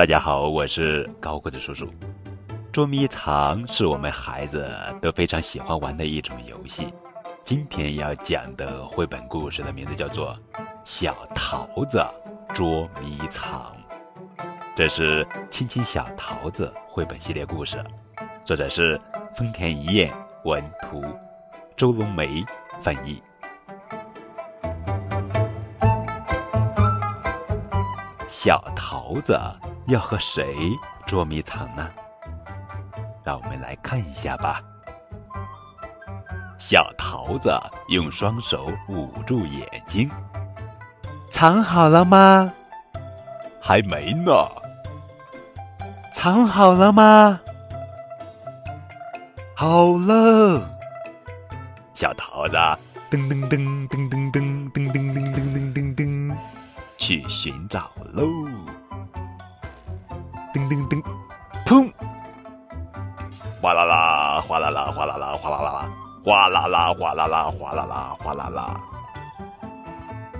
大家好，我是高个子叔叔。捉迷藏是我们孩子都非常喜欢玩的一种游戏。今天要讲的绘本故事的名字叫做《小桃子捉迷藏》，这是《亲亲小桃子》绘本系列故事，作者是丰田一彦文图，周龙梅翻译。小桃子。要和谁捉迷藏呢？让我们来看一下吧。小桃子用双手捂住眼睛，藏好了吗？还没呢。藏好了吗？好了。小桃子噔噔噔噔噔噔噔噔噔噔噔噔，去寻找喽。噔噔，砰！哗啦啦，哗啦啦，哗啦啦，哗啦啦，哗啦啦，哗啦啦，哗啦啦，哗啦啦，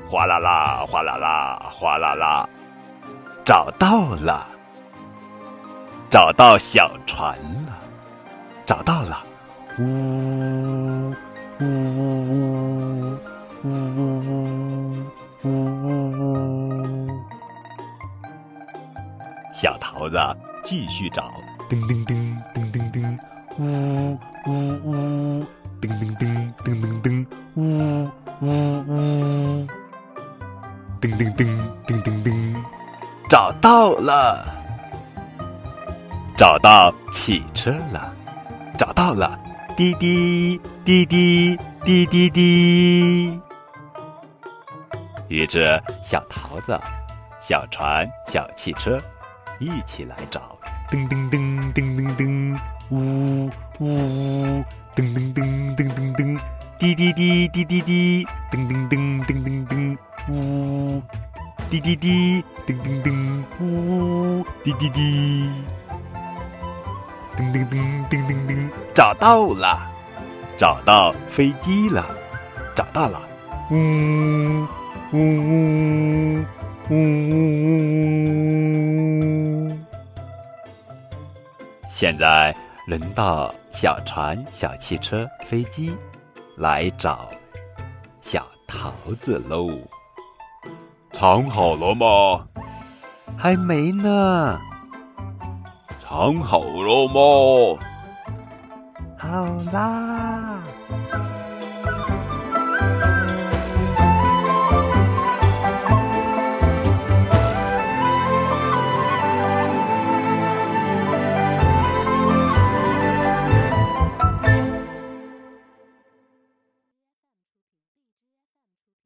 哗啦啦，哗啦啦，哗啦啦，找到了，找到小船了，找到了，呜呜。小桃子继续找，噔噔噔噔噔噔，呜呜呜，噔噔噔噔噔噔，呜呜呜，噔噔噔噔噔噔，找到了，找到汽车了，找到了，滴滴滴滴滴滴滴。于是，小桃子、小船、小汽车。一起来找，噔噔噔噔噔噔，呜呜，噔噔噔噔噔噔，滴滴滴滴滴滴，噔噔噔噔噔噔，呜，滴滴滴，噔噔噔，呜，滴滴滴，噔噔噔噔噔噔，找到了，找到飞机了，找到了，呜呜呜呜呜呜。现在轮到小船、小汽车、飞机来找小桃子喽。藏好了吗？还没呢。藏好了吗？好啦。